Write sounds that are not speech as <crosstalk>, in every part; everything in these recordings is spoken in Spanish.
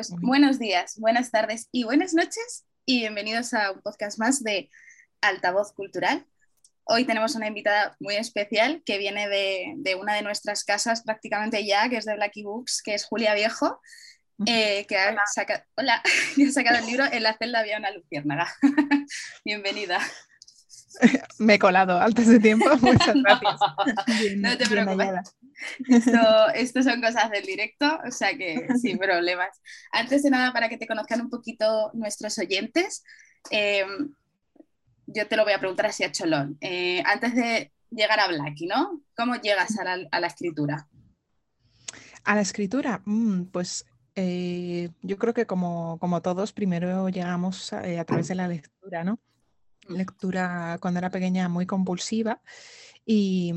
pues buenos días, buenas tardes y buenas noches y bienvenidos a un podcast más de Altavoz Cultural. Hoy tenemos una invitada muy especial que viene de, una de nuestras casas prácticamente ya, que es de Blacky Books, que es Julia Viejo, eh, que, ha sacado, hola, <laughs> que ha sacado el libro En la celda había una luciérnaga. <laughs> Bienvenida. <laughs> Me he colado antes de tiempo, muchas gracias. no te preocupes. Esto, esto, son cosas del directo, o sea que <laughs> sin problemas. Antes de nada, para que te conozcan un poquito nuestros oyentes, eh, yo te lo voy a preguntar así a Cholón. Eh, antes de llegar a Blacky, ¿no? ¿Cómo llegas a la, escritura? A la escritura, mm, pues eh, yo creo que como, como, todos, primero llegamos a, a través de la lectura, ¿no? Lectura cuando era pequeña muy compulsiva y,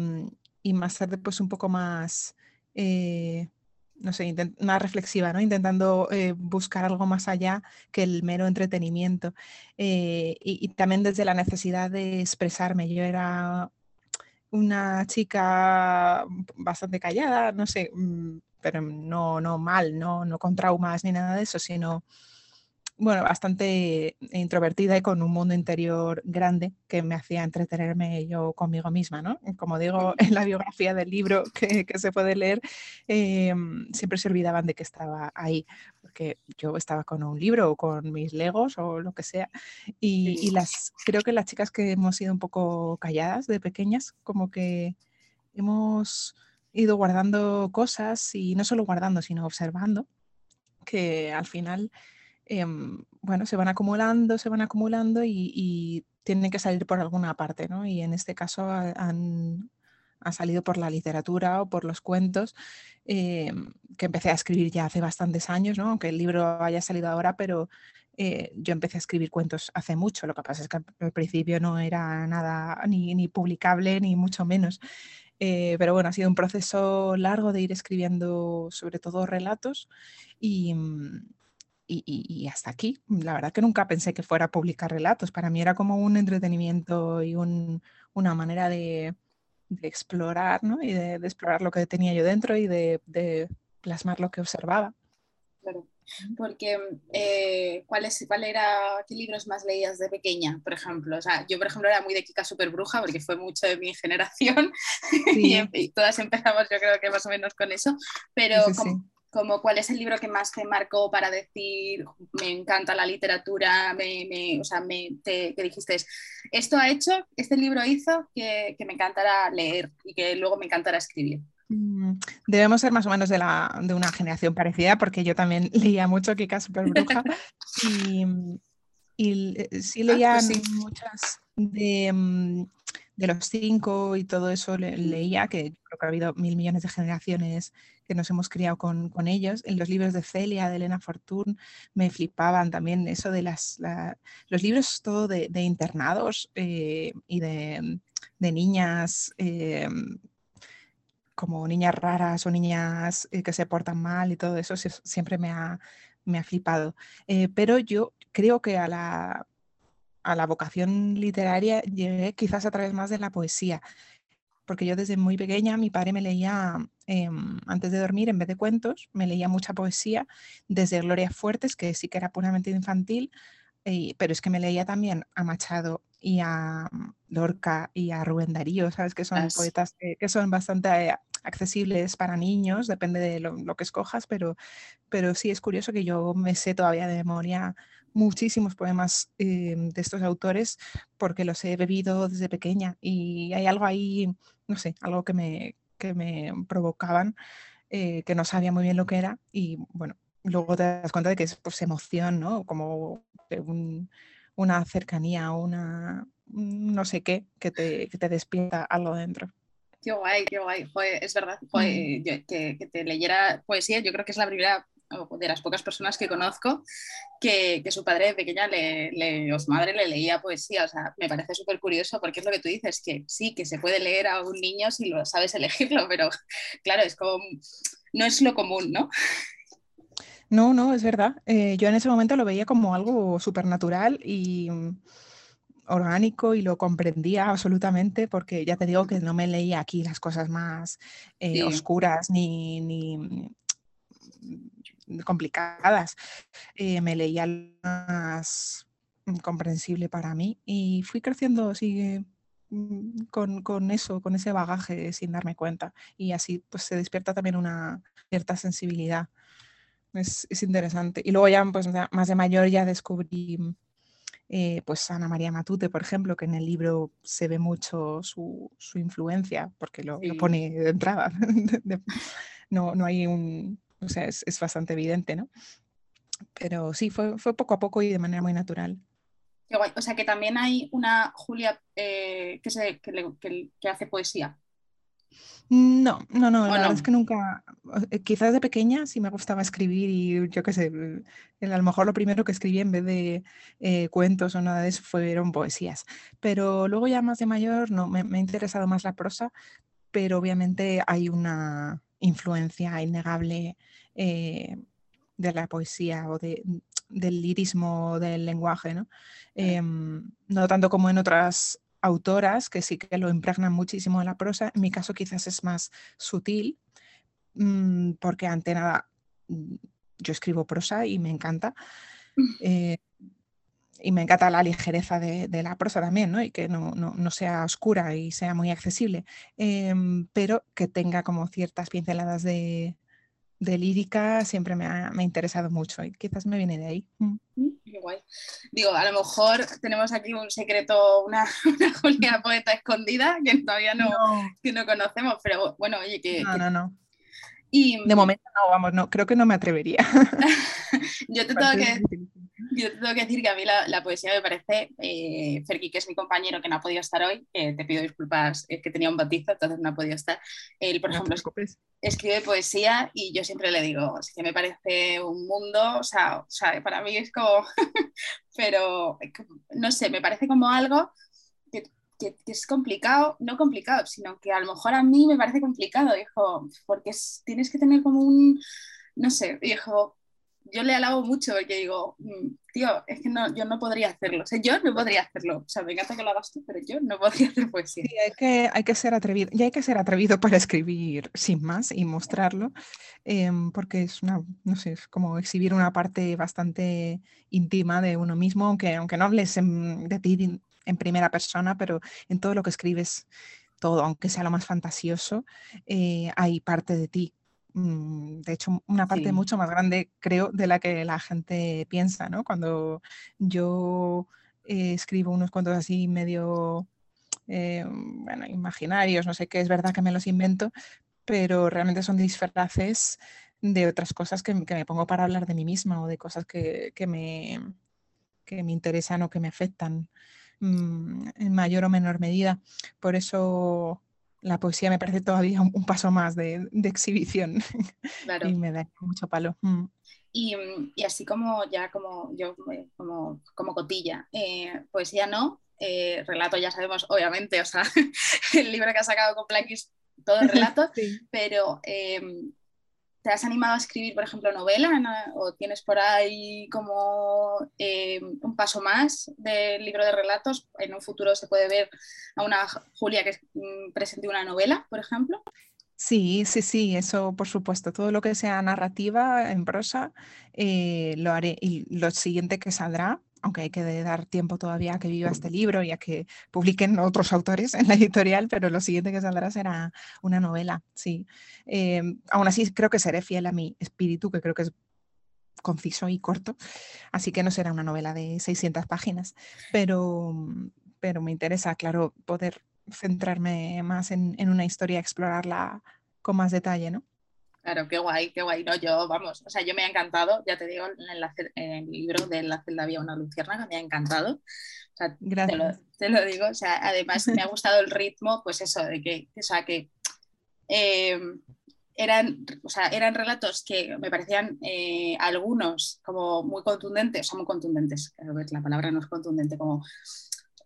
y más tarde pues un poco más, eh, no sé, más reflexiva, ¿no? Intentando eh, buscar algo más allá que el mero entretenimiento. Eh, y, también desde la necesidad de expresarme. Yo era una chica bastante callada, no sé, mm, pero no, no mal, no, no con traumas ni nada de eso, sino bueno, bastante introvertida y con un mundo interior grande que me hacía entretenerme yo conmigo misma, ¿no? Como digo en la biografía del libro que, se puede leer, em, siempre se olvidaban de que estaba ahí, porque yo estaba con un libro o con mis legos o lo que sea. Y, las, creo que las chicas que hemos sido un poco calladas de pequeñas, como que hemos ido guardando cosas y no solo guardando, sino observando, que al final Em, bueno, se van acumulando, se van acumulando y, tienen que salir por alguna parte, ¿no? Y en este caso han, salido por la literatura o por los cuentos, em, que empecé a escribir ya hace bastantes años, ¿no? Aunque el libro haya salido ahora, pero eh, yo empecé a escribir cuentos hace mucho. Lo que pasa es que al principio no era nada ni, ni publicable, ni mucho menos. Eh, pero bueno, ha sido un proceso largo de ir escribiendo sobre todo relatos y, mm, y, hasta aquí. La verdad que nunca pensé que fuera a publicar relatos. Para mí era como un entretenimiento y una manera de, explorar, ¿no? Y de, explorar lo que tenía yo dentro y de, plasmar lo que observaba. Claro. Porque, eh, ¿cuál, es, ¿cuál era, qué libros más leías de pequeña, por ejemplo? O sea, yo, por ejemplo, era muy de Kika Super Bruja porque fue mucho de mi generación <laughs> y, todas empezamos, yo creo que más o menos con eso, pero como cuál es el libro que más te marcó para decir, me encanta la literatura, me, o sea, me, te, que dijiste, esto ha hecho, este libro hizo que, me encantara leer y que luego me encantara escribir. Mm, debemos ser más o menos de, la, de una generación parecida, porque yo también <laughs> leía mucho Kika Superbruja y, y eh, sí ah, leía pues muchas de, mm, de, los cinco y todo eso leía, que creo que ha habido mil millones de generaciones que nos hemos criado con, ellos. En los libros de Celia, de Elena Fortún, me flipaban también eso de las, los libros todo de, internados eh, y de, niñas. Eh, como niñas raras o niñas eh, que se portan mal y todo eso siempre me ha, me ha flipado. pero yo creo que a la, a la vocación literaria llegué quizás a través más de la poesía porque yo desde muy pequeña mi padre me leía em, antes de dormir, en vez de cuentos, me leía mucha poesía, desde Gloria Fuertes, que sí que era puramente infantil, pero es que me leía también a Machado y a mm, Lorca y a Rubén Darío, ¿sabes? Que son poetas que, son bastante eh, accesibles para niños, depende de lo, que escojas, pero, pero sí es curioso que yo me sé todavía de memoria muchísimos poemas em, de estos autores porque los he bebido desde pequeña y hay algo ahí, no sé, algo que me, que me provocaban, eh, que no sabía muy bien lo que era y bueno, luego te das cuenta de que es pues emoción, ¿no? Como una cercanía, una no sé qué, que te, que te despierta algo dentro. Qué guay, qué guay. es verdad, mm. que, que, te leyera poesía, yo creo que es la primera de las pocas personas que conozco que, que su padre de pequeña le, o su madre le leía poesía. O sea, me parece súper curioso porque es lo que tú dices, que sí, que se puede leer a un niño si lo sabes <laughs> elegirlo, pero claro, es como, no es lo común, ¿no? No, no, es verdad. Eh, yo en ese momento lo veía como algo supernatural y mm, orgánico y lo comprendía absolutamente porque ya te digo que no me leía aquí las cosas más eh, oscuras ni, ni complicadas. Eh, me leía más comprensible para mí y fui creciendo sigue mm, con, eso, con ese bagaje sin darme cuenta. Y así pues se despierta también una cierta sensibilidad. Es, es interesante. Y luego ya pues, más de mayor ya descubrí eh, pues Ana María Matute, por ejemplo, que en el libro se ve mucho su, influencia, porque lo, pone de entrada. <laughs> no, no hay un, o sea, es, bastante evidente, ¿no? Pero sí, fue, fue poco a poco y de manera muy natural. O sea, que también hay una Julia eh, que, se, que, hace poesía. No, no, no, la verdad es que nunca, eh, quizás de pequeña sí me gustaba escribir y yo qué sé, a lo mejor lo primero que escribí en vez de eh, cuentos o nada de eso fueron poesías, pero luego ya más de mayor no, me, ha interesado más la prosa, pero obviamente hay una influencia innegable eh, de la poesía o de, del lirismo del lenguaje, ¿no? Em, no tanto como en otras autoras que sí que lo impregnan muchísimo en la prosa. En mi caso quizás es más sutil, mm, porque ante nada mm, yo escribo prosa y me encanta. <laughs> Eh, y me encanta la ligereza de, la prosa también, ¿no? Y que no, sea oscura y sea muy accesible, em, pero que tenga como ciertas pinceladas de, de lírica siempre me ha, interesado mucho y quizás me viene de ahí. Mm. Mm, guay. Digo, a lo mejor tenemos aquí un secreto, una, <laughs> una Julia poeta escondida que todavía no, Que no conocemos, pero bueno, oye, que... No, no, no. Y, de momento no, vamos, no, creo que no me atrevería. <laughs> yo te <laughs> tengo que <laughs> yo tengo que decir que a mí la, poesía me parece, eh, Ferki, que es mi compañero que no ha podido estar hoy, te pido disculpas, es que tenía un bautizo, entonces no ha podido estar. Él, por ejemplo, escribe poesía y yo siempre le digo, es que me parece un mundo, o sea, o sea para mí es como, <laughs> pero no sé, me parece como algo que, que, es complicado, no complicado, sino que a lo mejor a mí me parece complicado, dijo, porque tienes que tener como un, no sé, dijo, yo le alabo mucho porque digo, mm, tío, es que no, yo no podría hacerlo. O yo no podría hacerlo. O sea, me encanta que lo hagas tú, pero yo no podría hacer poesía. Sí, hay que, hay que ser atrevido. Y hay que ser atrevido para escribir sin más y mostrarlo, em, porque es una, no sé, es como exhibir una parte bastante íntima de uno mismo, aunque, aunque no hables de ti en primera persona, pero en todo lo que escribes, todo, aunque sea lo más fantasioso, eh, hay parte de ti de hecho, una parte mucho más grande, creo, de la que la gente piensa, ¿no? Cuando yo eh, escribo unos cuentos así medio, eh, bueno, imaginarios, no sé qué, es verdad que me los invento, pero realmente son disfraces de otras cosas que, me pongo para hablar de mí misma o de cosas que, me, que me interesan o que me afectan mm, en mayor o menor medida. Por eso la poesía me parece todavía un, paso más de, exhibición <laughs> y me da mucho palo. Mm. Y, así como ya como yo eh, como, como cotilla, eh, poesía no, eh, relato ya sabemos, obviamente, o sea, <laughs> el libro que ha sacado con Planquis, todo el <laughs> relato, pero ¿Te has animado a escribir, por ejemplo, novela? ¿O tienes por ahí como eh, un paso más del libro de relatos? ¿En un futuro se puede ver a una Julia que mm, presente una novela, por ejemplo? Sí, sí, sí, eso por supuesto. Todo lo que sea narrativa en prosa eh, lo haré. Y lo siguiente que saldrá aunque hay que dar tiempo todavía a que viva este libro y a que publiquen otros autores en la editorial, pero lo siguiente que saldrá será una novela, sí. Em, aún así creo que seré fiel a mi espíritu, que creo que es conciso y corto, así que no será una novela de 600 páginas, pero, pero me interesa, claro, poder centrarme más en, en una historia, explorarla con más detalle, ¿no? Claro, qué guay, qué guay. No, yo, vamos, o sea, yo me ha encantado, ya te digo, en, el libro de La celda había una lucierna, me ha encantado. O sea, Gracias. Te lo, digo, o sea, además me ha gustado el ritmo, pues eso, de que, o sea, que eh, eran, o sea, eran relatos que me parecían eh, algunos como muy contundentes, o sea, muy contundentes, la palabra no es contundente, como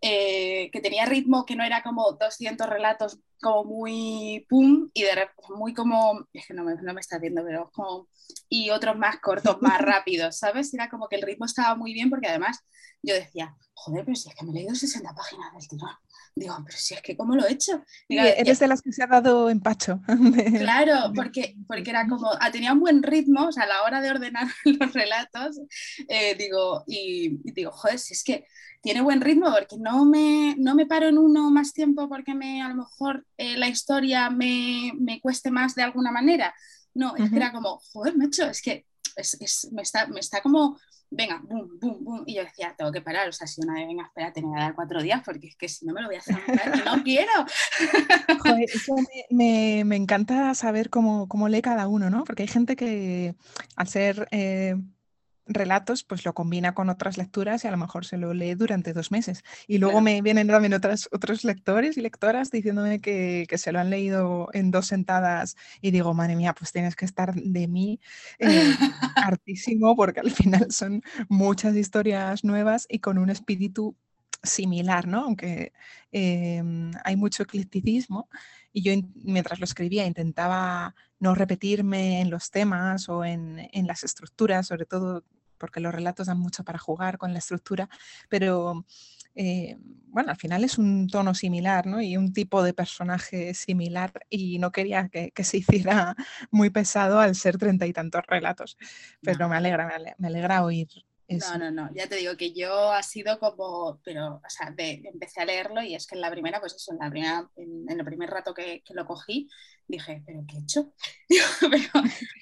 eh, que tenía ritmo, que no era como 200 relatos como muy pum y de repente muy como, es que no me, no me está viendo, pero como, y otros más cortos, más <laughs> rápidos, ¿sabes? Era como que el ritmo estaba muy bien porque además yo decía, joder, pero si es que me he leído 60 páginas del tirón. Digo, pero si es que ¿cómo lo he hecho? eres de las que se ha dado empacho. <laughs> Claro, porque, porque era como, ah, tenía un buen ritmo, o sea, a la hora de ordenar <laughs> los relatos, eh, digo, y, digo, joder, si es que tiene buen ritmo porque no me, no me paro en uno más tiempo porque me, a lo mejor eh, la historia me, me, cueste más de alguna manera. No, es que era como, joder, macho, es que es, me, está, me está como venga, boom, boom, boom. Y yo decía, tengo que parar. O sea, si una vez, venga, espérate, me voy a dar cuatro días porque es que si no me lo voy a hacer, no quiero. <laughs> Joder, eso me, me, encanta saber cómo, cómo, lee cada uno, ¿no? Porque hay gente que al ser eh, relatos, pues lo combina con otras lecturas y a lo mejor se lo lee durante dos meses. Y luego me vienen también otras, otros lectores y lectoras diciéndome que, que, se lo han leído en dos sentadas y digo, madre mía, pues tienes que estar de mí eh, <laughs> hartísimo porque al final son muchas historias nuevas y con un espíritu similar, ¿no? Aunque em, hay mucho eclecticismo y yo mientras lo escribía intentaba no repetirme en los temas o en, en, las estructuras, sobre todo porque los relatos dan mucho para jugar con la estructura, pero eh, bueno, al final es un tono similar ¿no? y un tipo de personaje similar y no quería que, se hiciera <laughs> muy pesado al ser treinta y tantos relatos, pero me alegra, me alegra oír no, no, no, ya te digo que yo ha sido como, pero, o sea, empecé a leerlo y es que en la primera, pues eso, en la primera, en, el primer rato que, lo cogí, dije, ¿pero qué he hecho? <laughs> Pero,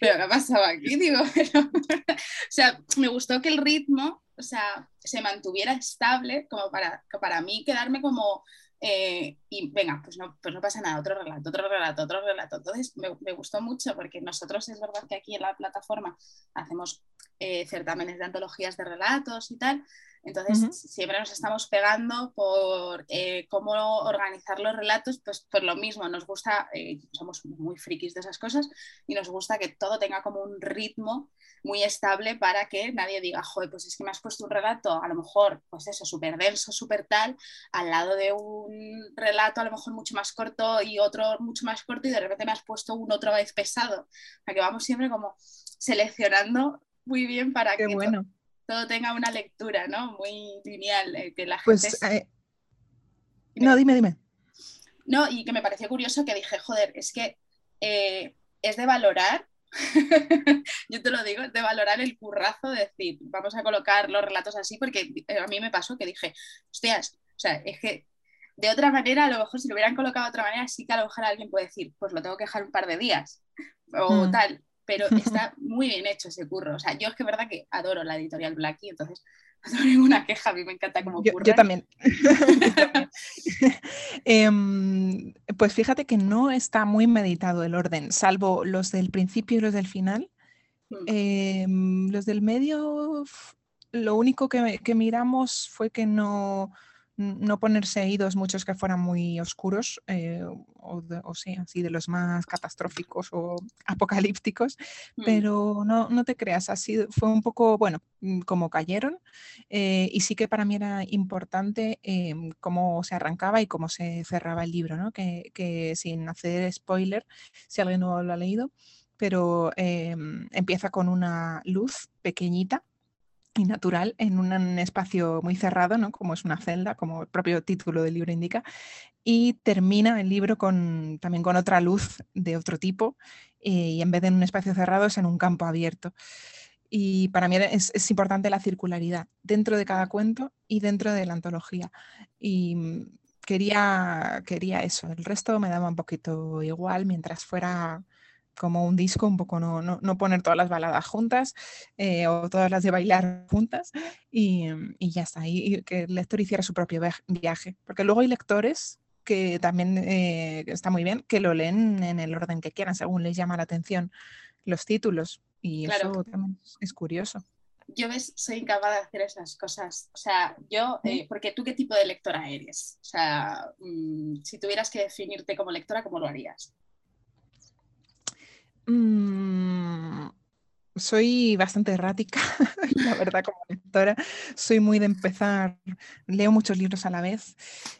pero ¿qué ha pasado aquí? Digo, <laughs> pero, o sea, me gustó que el ritmo, o sea, se mantuviera estable como para, para mí quedarme como, eh, y venga, pues no, pues no pasa nada, otro relato, otro relato, otro relato. Entonces me, me, gustó mucho porque nosotros es verdad que aquí en la plataforma hacemos eh, certámenes de antologías de relatos y tal. Entonces, siempre nos estamos pegando por eh, cómo organizar los relatos, pues por lo mismo, nos gusta, eh, somos muy frikis de esas cosas y nos gusta que todo tenga como un ritmo muy estable para que nadie diga, joder, pues es que me has puesto un relato, a lo mejor, pues eso, súper denso, súper tal, al lado de un relato a lo mejor mucho más corto y otro mucho más corto y de repente me has puesto un otra vez pesado. O sea, que vamos siempre como seleccionando muy bien para que todo, tenga una lectura, ¿no? Muy lineal, eh, que la pues, gente... Eh, no, dime, dime. No, y que me pareció curioso que dije, joder, es que eh, es de valorar, <laughs> yo te lo digo, es de valorar el currazo de decir, vamos a colocar los relatos así, porque a mí me pasó que dije, hostias, o sea, es que de otra manera, a lo mejor si lo hubieran colocado de otra manera, sí que a lo mejor alguien puede decir, pues lo tengo que dejar un par de días o mm. tal pero <laughs> está muy bien hecho ese curro. O sea, yo es que es verdad que adoro la editorial Blackie, entonces <laughs> no tengo ninguna queja, a mí me encanta como yo, yo también. <laughs> Em, pues fíjate que no está muy meditado el orden, salvo los del principio y los del final. Mm. Em, los del medio, lo único que, que miramos fue que no no ponerse idos muchos que fueran muy oscuros eh, o, o sí, así de los más catastróficos o apocalípticos, mm. pero no, no te creas, así fue un poco, bueno, mm, como cayeron eh, y sí que para mí era importante em, cómo se arrancaba y cómo se cerraba el libro, ¿no? que, que sin hacer spoiler, si alguien no lo ha leído, pero em, empieza con una luz pequeñita y natural en un espacio muy cerrado, ¿no? como es una celda, como el propio título del libro indica, y termina el libro con, también con otra luz de otro tipo, eh, y en vez de en un espacio cerrado es en un campo abierto. Y para mí es, es, importante la circularidad dentro de cada cuento y dentro de la antología. Y mm, quería, quería eso, el resto me daba un poquito igual mientras fuera como un disco, un poco no, no, poner todas las baladas juntas eh, o todas las de bailar juntas y, y ya está, y, que el lector hiciera su propio viaje, porque luego hay lectores que también eh, está muy bien, que lo leen en el orden que quieran, según les llama la atención los títulos y eso también es curioso. Yo ves, soy incapaz de hacer esas cosas. O sea, yo, eh, porque tú qué tipo de lectora eres? O sea, mm, si tuvieras que definirte como lectora, ¿cómo lo harías? Mm, soy bastante errática, <laughs> la verdad, como lectora. Soy muy de empezar, leo muchos libros a la vez,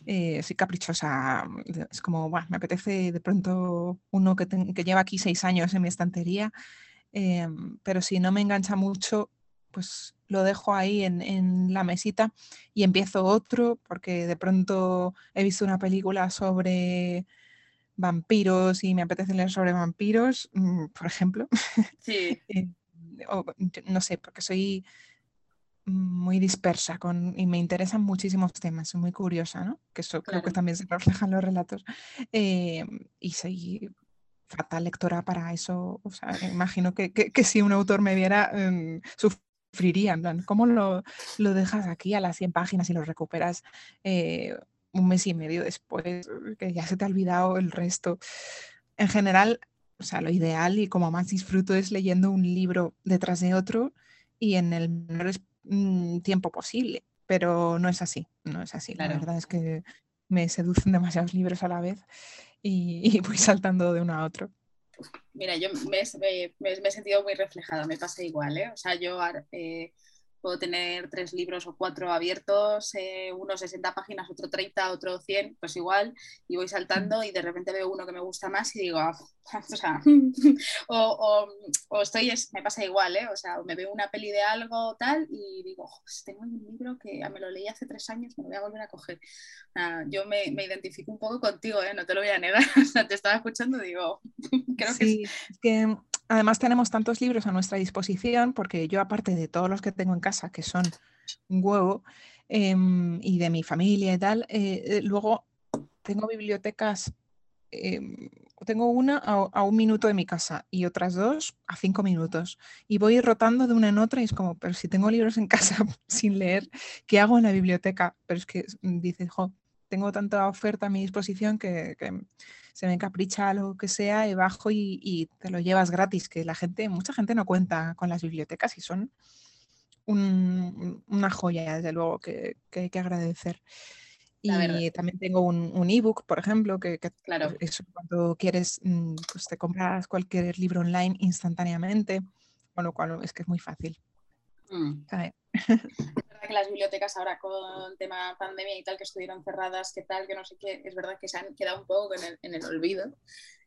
eh, soy caprichosa. Es como, bueno, me apetece de pronto uno que, lleva aquí seis años en mi estantería, em, pero si no me engancha mucho, pues lo dejo ahí en, la mesita y empiezo otro, porque de pronto he visto una película sobre vampiros y me apetece leer sobre vampiros, mm, por ejemplo. Sí. <laughs> No sé, porque soy muy dispersa con, y me interesan muchísimos temas, soy muy curiosa, ¿no? Que eso creo que también se refleja en los relatos. Eh, y soy fatal lectora para eso. O sea, imagino que, que, si un autor me viera, em, sufriría, en plan, ¿cómo lo, lo, dejas aquí a las 100 páginas y lo recuperas eh, un mes y medio después, que ya se te ha olvidado el resto? En general, o sea, lo ideal y como más disfruto es leyendo un libro detrás de otro y en el menor mm, tiempo posible, pero no es así, no es así. La verdad es que me seducen demasiados libros a la vez y, voy <laughs> saltando de uno a otro. Mira, yo me, he sentido muy reflejada, me pasa igual, ¿eh? O sea, yo eh, puedo tener tres libros o cuatro abiertos, eh, uno 60 páginas, otro 30, otro 100, pues igual, y voy saltando y de repente veo uno que me gusta más y digo, ah, <laughs> o sea, <laughs> o, o, estoy, me pasa igual, ¿eh? O sea, me veo una peli de algo tal y digo, tengo un libro que me lo leí hace tres años, me lo voy a volver a coger. yo me, me, identifico un poco contigo, ¿eh? No te lo voy a negar, <laughs> o sea, te estaba escuchando, digo, creo sí, es que además tenemos tantos libros a nuestra disposición, porque yo aparte de todos los que tengo en casa, que son un huevo, em, y de mi familia y tal, eh, eh, luego tengo bibliotecas, em, tengo una a, un minuto de mi casa y otras dos a cinco minutos. Y voy rotando de una en otra y es como, pero si tengo libros en <laughs> casa sin leer, ¿qué hago en la biblioteca? Pero es que mm, dices, jo, tengo tanta oferta a mi disposición que, se me encapricha lo que sea y bajo y, te lo llevas gratis, que la gente, mucha gente no cuenta con las bibliotecas y son una joya, desde luego, que, hay que agradecer. Y también tengo un, ebook, por ejemplo, que, claro. eso, cuando quieres, mm, pues te compras cualquier libro online instantáneamente, con lo cual es que es muy fácil. Mm. Es verdad que las bibliotecas ahora con el tema pandemia y tal, que estuvieron cerradas, que tal, que no sé qué, es verdad que se han quedado un poco en el, olvido.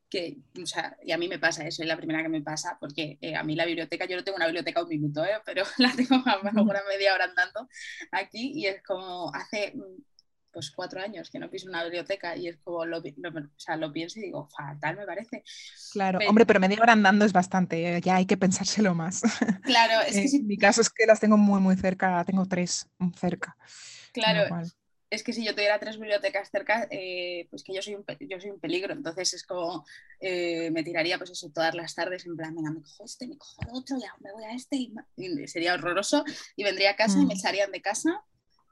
Que, o sea, y a mí me pasa eso, es la primera que me pasa, porque eh, a mí la biblioteca, yo no tengo una biblioteca un minuto, ¿eh? pero <laughs> la tengo a una media hora andando aquí y es como hace pues cuatro años que no piso una biblioteca y es como lo, o sea, lo pienso y digo, fatal me parece. Claro, hombre, pero media hora andando es bastante, ¿eh? ya hay que pensárselo más. <laughs> Claro, es que En mi caso es que las tengo muy, muy cerca, tengo tres cerca. Claro, es que si yo tuviera tres bibliotecas cerca, eh, pues que yo soy, un, yo soy un peligro, entonces es como eh, me tiraría pues eso todas las tardes en plan, venga, me cojo este, me cojo el otro, ya me voy a este y, sería horroroso y vendría a casa y me mm. echarían de casa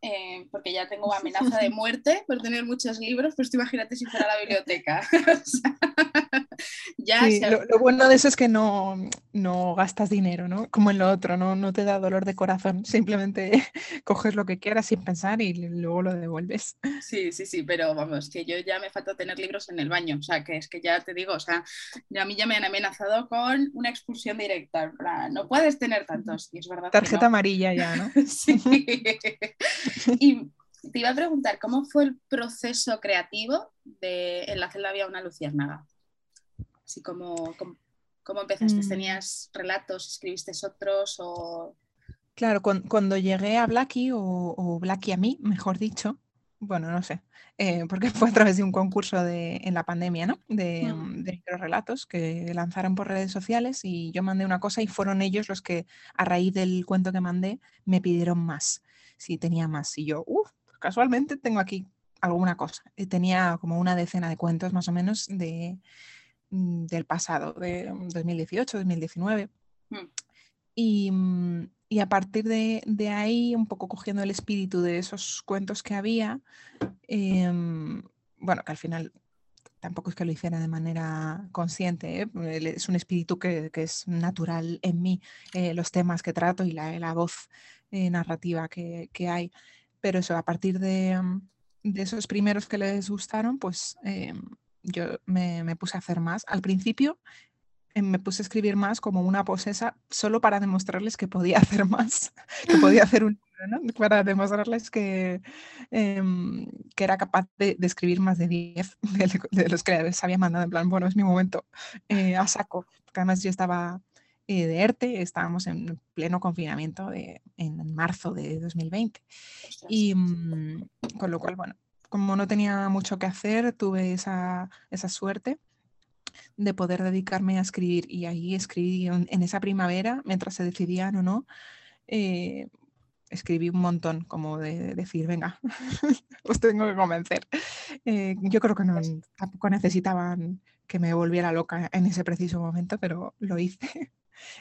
eh, porque ya tengo amenaza de muerte por tener muchos libros, pues imagínate si fuera la biblioteca. <laughs> <laughs> ya lo, bueno de eso es que no, no, gastas dinero, ¿no? Como en lo otro, ¿no? no te da dolor de corazón, simplemente <laughs> coges lo que quieras sin pensar y luego lo devuelves. Sí, sí, sí, pero vamos, que yo ya me falta tener libros en el baño, o sea, que es que ya te digo, o sea, a mí ya me han amenazado con una expulsión directa, no puedes tener tantos, y es verdad. Tarjeta amarilla ya, ¿no? <laughs> sí. Y te iba a preguntar, ¿cómo fue el proceso creativo de En la celda había una luciérnaga? Así como, ¿cómo, empezaste? Mm. ¿Tenías relatos, escribiste otros o...? Claro, cuando, llegué a Blackie o, o Blackie a mí, mejor dicho, bueno, no sé, eh, porque <laughs> fue a través de un concurso de, en la pandemia, ¿no? De, mm. de relatos que lanzaron por redes sociales y yo mandé una cosa y fueron ellos los que a raíz del cuento que mandé me pidieron más si tenía más. Y yo, uff, casualmente tengo aquí alguna cosa. Tenía como una decena de cuentos más o menos de, del pasado, de 2018, 2019. Mm. Y, mm, y, a partir de, de, ahí, un poco cogiendo el espíritu de esos cuentos que había, em, bueno, que al final tampoco es que lo hiciera de manera consciente, ¿eh? es un espíritu que, que, es natural en mí, eh, los temas que trato y la, la voz eh, narrativa que, hay. Pero eso, a partir de, mm, de, esos primeros que les gustaron, pues eh, yo me, puse a hacer más. Al principio eh, me puse a escribir más como una posesa solo para demostrarles que podía <laughs> hacer más, que podía hacer un libro, ¿no? Para demostrarles que, em, que era capaz de, escribir más de 10 <laughs> de, los que les había mandado. En plan, bueno, es mi momento eh, a saco. Porque además yo estaba eh, de ERTE, estábamos en pleno confinamiento de, en marzo de 2020. Y mm, con lo cual, bueno, como no tenía mucho que hacer, tuve esa, esa suerte de poder dedicarme a escribir. Y ahí escribí en, esa primavera, mientras se decidían o no, eh, escribí un montón, como de, decir, venga, <laughs> os tengo que convencer. Eh, yo creo que no, tampoco necesitaban que me volviera loca en ese preciso momento, pero lo hice. <laughs>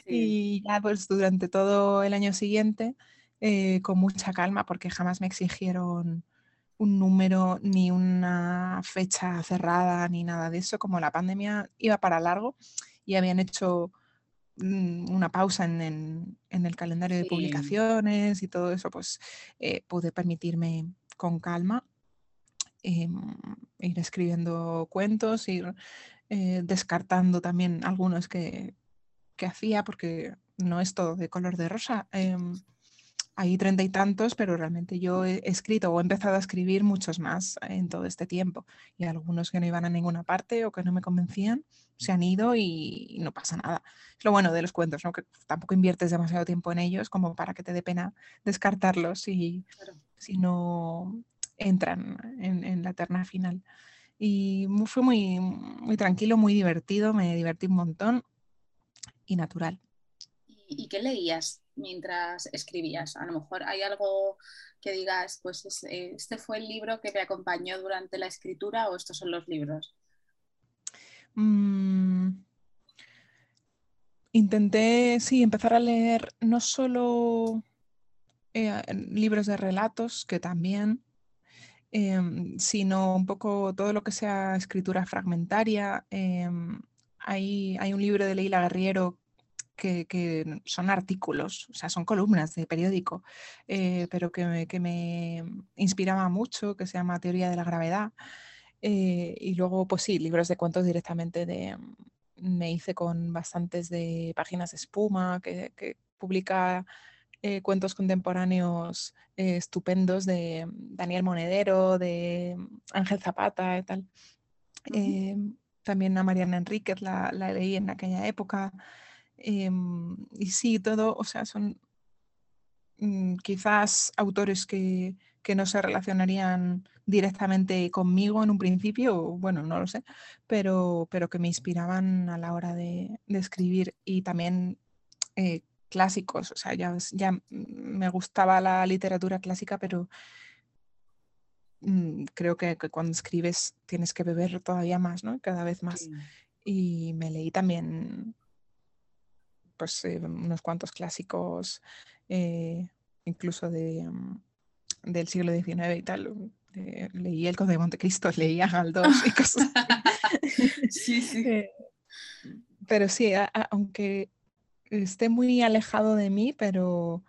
Y ya pues durante todo el año siguiente, eh, con mucha calma, porque jamás me exigieron un número ni una fecha cerrada ni nada de eso, como la pandemia iba para largo y habían hecho mm, una pausa en, el calendario de publicaciones y todo eso, pues eh, pude permitirme con calma em, ir escribiendo cuentos, ir eh, descartando también algunos que, que, hacía, porque no es todo de color de rosa. Hay treinta y tantos, pero realmente yo he escrito o he empezado a escribir muchos más en todo este tiempo. Y algunos que no iban a ninguna parte o que no me convencían se han ido y no pasa nada. Es lo bueno de los cuentos, ¿no? que tampoco inviertes demasiado tiempo en ellos como para que te dé pena descartarlos si, si no entran en, la terna final. Y fue muy, muy tranquilo, muy divertido, me divertí un montón y natural. ¿Y qué leías mientras escribías? A lo mejor hay algo que digas, pues este fue el libro que me acompañó durante la escritura o estos son los libros. Mm, intenté, sí, empezar a leer no solo eh, libros de relatos, que también, em, sino un poco todo lo que sea escritura fragmentaria. Em, hay, hay, un libro de Leila Guerriero que, son artículos, o sea, son columnas de periódico, eh, pero que me, que me, inspiraba mucho, que se llama Teoría de la Gravedad. Eh, y luego, pues sí, libros de cuentos directamente de... Me hice con bastantes de páginas espuma, que, publica eh, cuentos contemporáneos estupendos de Daniel Monedero, de Ángel Zapata y tal. también a Mariana Enríquez la, la, leí en aquella época. Em, y sí, todo, o sea, son mm, quizás autores que, no se relacionarían directamente conmigo en un principio, bueno, no lo sé, pero, pero que me inspiraban a la hora de, escribir y también eh, clásicos, o sea, ya, ya me gustaba la literatura clásica, pero mm, creo que, cuando escribes tienes que beber todavía más, ¿no? Cada vez más. Y me leí también pues, eh, unos cuantos clásicos, eh, incluso de, mm, del siglo XIX y tal. leí El Conde de Montecristo, <laughs> leía Galdós y cosas <laughs> sí, sí. Eh, pero sí, aunque esté muy alejado de mí, pero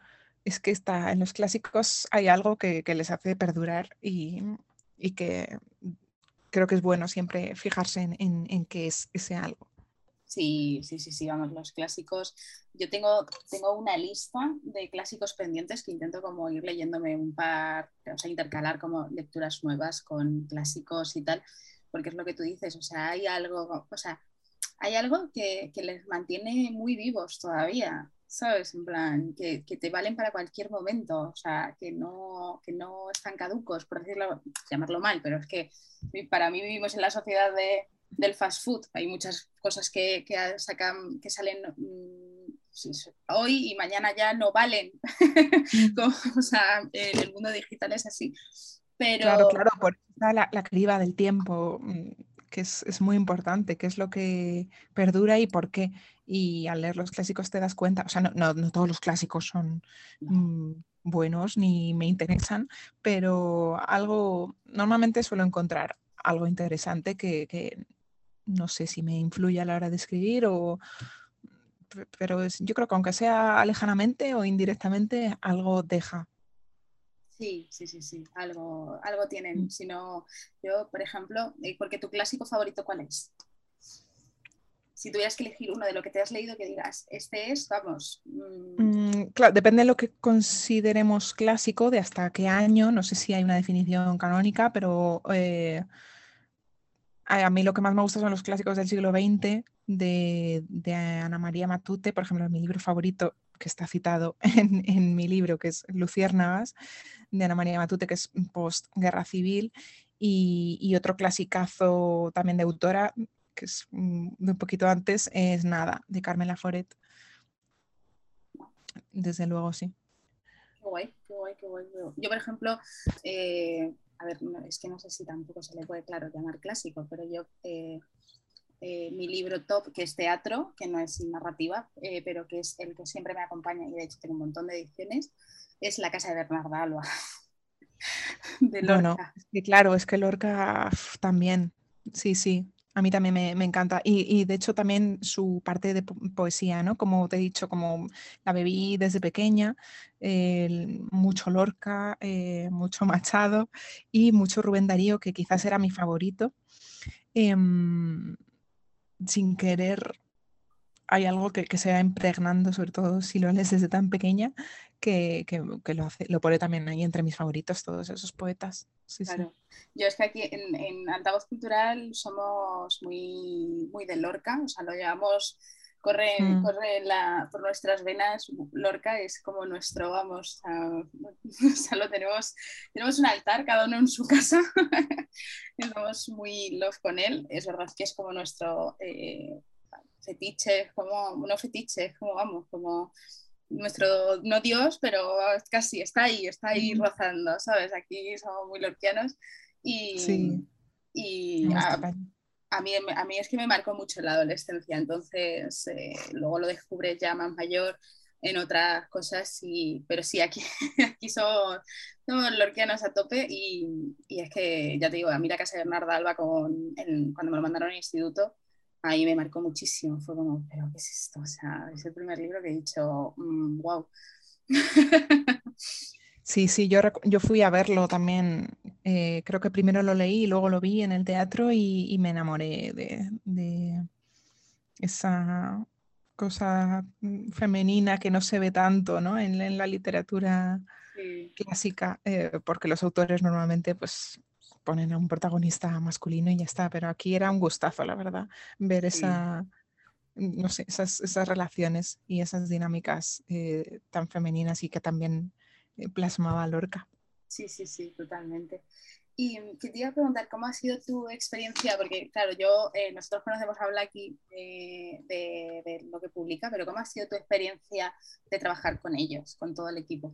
es que está, en los clásicos hay algo que, les hace perdurar y, que creo que es bueno siempre fijarse en, en, en qué es ese algo. Sí, sí, sí, sí, vamos, los clásicos. Yo tengo, tengo una lista de clásicos pendientes que intento como ir leyéndome un par, o sea, intercalar como lecturas nuevas con clásicos y tal, porque es lo que tú dices, o sea, hay algo, o sea, hay algo que, les mantiene muy vivos todavía, ¿sabes? En plan, que, te valen para cualquier momento, o sea, que no, que no están caducos, por decirlo, llamarlo mal, pero es que para mí vivimos en la sociedad de del fast food. Hay muchas cosas que, sacan, que salen mm, hoy y mañana ya no valen. Mm. <laughs> o sea, en el mundo digital es así. Pero... Claro, claro, por la, la criba del tiempo, mm, que es, muy importante, qué es lo que perdura y por qué. Y al leer los clásicos te das cuenta, o sea, no, todos los clásicos son buenos ni me interesan, pero algo, normalmente suelo encontrar algo interesante que, no sé si me influye a la hora de escribir o... Pero yo creo que aunque sea lejanamente o indirectamente, algo deja. Sí, sí, sí, sí, algo, algo tienen. Mm. Si no, yo, por ejemplo, eh, porque tu clásico favorito, ¿cuál es? si tuvieras que elegir uno de lo que te has leído que digas, este es, vamos. Mm, mm, claro, depende de lo que consideremos clásico, de hasta qué año, no sé si hay una definición canónica, pero eh, a mí lo que más me gusta son los clásicos del siglo XX de, Ana María Matute, por ejemplo, mi libro favorito que está citado <laughs> en, mi libro, que es Luciérnagas, de Ana María Matute, que es post-guerra civil, y, otro clasicazo también de autora, que es mm, de un poquito antes, es Nada, de Carmen Laforet. Desde luego, sí. Qué guay, qué guay, qué guay. Yo, por ejemplo, eh, a ver, es que no sé si tampoco se le puede, claro, llamar clásico, pero yo, eh, eh, mi libro top, que es teatro, que no es narrativa, pero que es el que siempre me acompaña y de hecho tengo un montón de ediciones, es La Casa de Bernarda Alba. <laughs> de Lorca. claro, es que Lorca también, sí, sí, a mí también me, encanta. Y, de hecho también su parte de poesía, ¿no? Como te he dicho, como la bebí desde pequeña, mucho Lorca, eh, mucho Machado y mucho Rubén Darío, que quizás era mi favorito. Em, sin querer, hay algo que, se va impregnando, sobre todo si lo lees desde tan pequeña, que, lo, hace, lo pone también ahí entre mis favoritos, todos esos poetas. claro. Yo es que aquí en, en, Altavoz Cultural somos muy, muy de Lorca, o sea, lo llevamos, corre, mm. corre la, por nuestras venas, Lorca es como nuestro, vamos, o sea, <laughs> lo tenemos, tenemos un altar, cada uno en su casa, <laughs> estamos muy love con él, es verdad que es como nuestro... Eh, fetiche, como, no fetiche, como vamos, como nuestro, no Dios, pero casi está ahí, está ahí rozando, ¿sabes? Aquí somos muy lorquianos y, y a, mí, a mí es que me marcó mucho la adolescencia, entonces eh, luego lo descubre ya más mayor en otras cosas, y, pero sí, aquí, <laughs> aquí somos, somos lorquianos a tope y, y, es que, ya te digo, a mí la casa de Bernarda Alba con, cuando me lo mandaron al instituto, ahí me marcó muchísimo. Fue como, ¿pero qué es esto? O sea, es el primer libro que he dicho, wow. Mm, <laughs> sí, sí, yo, yo fui a verlo también. Eh, creo que primero lo leí y luego lo vi en el teatro y, me enamoré de, esa cosa mm, femenina que no se ve tanto ¿no? en, la literatura clásica, eh, porque los autores normalmente pues ponen a un protagonista masculino y ya está, pero aquí era un gustazo, la verdad, ver esa, no sé, esas, esas relaciones y esas dinámicas eh, tan femeninas y que también eh, plasmaba Lorca. Sí, sí, sí, totalmente. Y mm, te iba a preguntar, ¿cómo ha sido tu experiencia? Porque, claro, yo, eh, nosotros conocemos a Blacky de, de, lo que publica, pero ¿cómo ha sido tu experiencia de trabajar con ellos, con todo el equipo?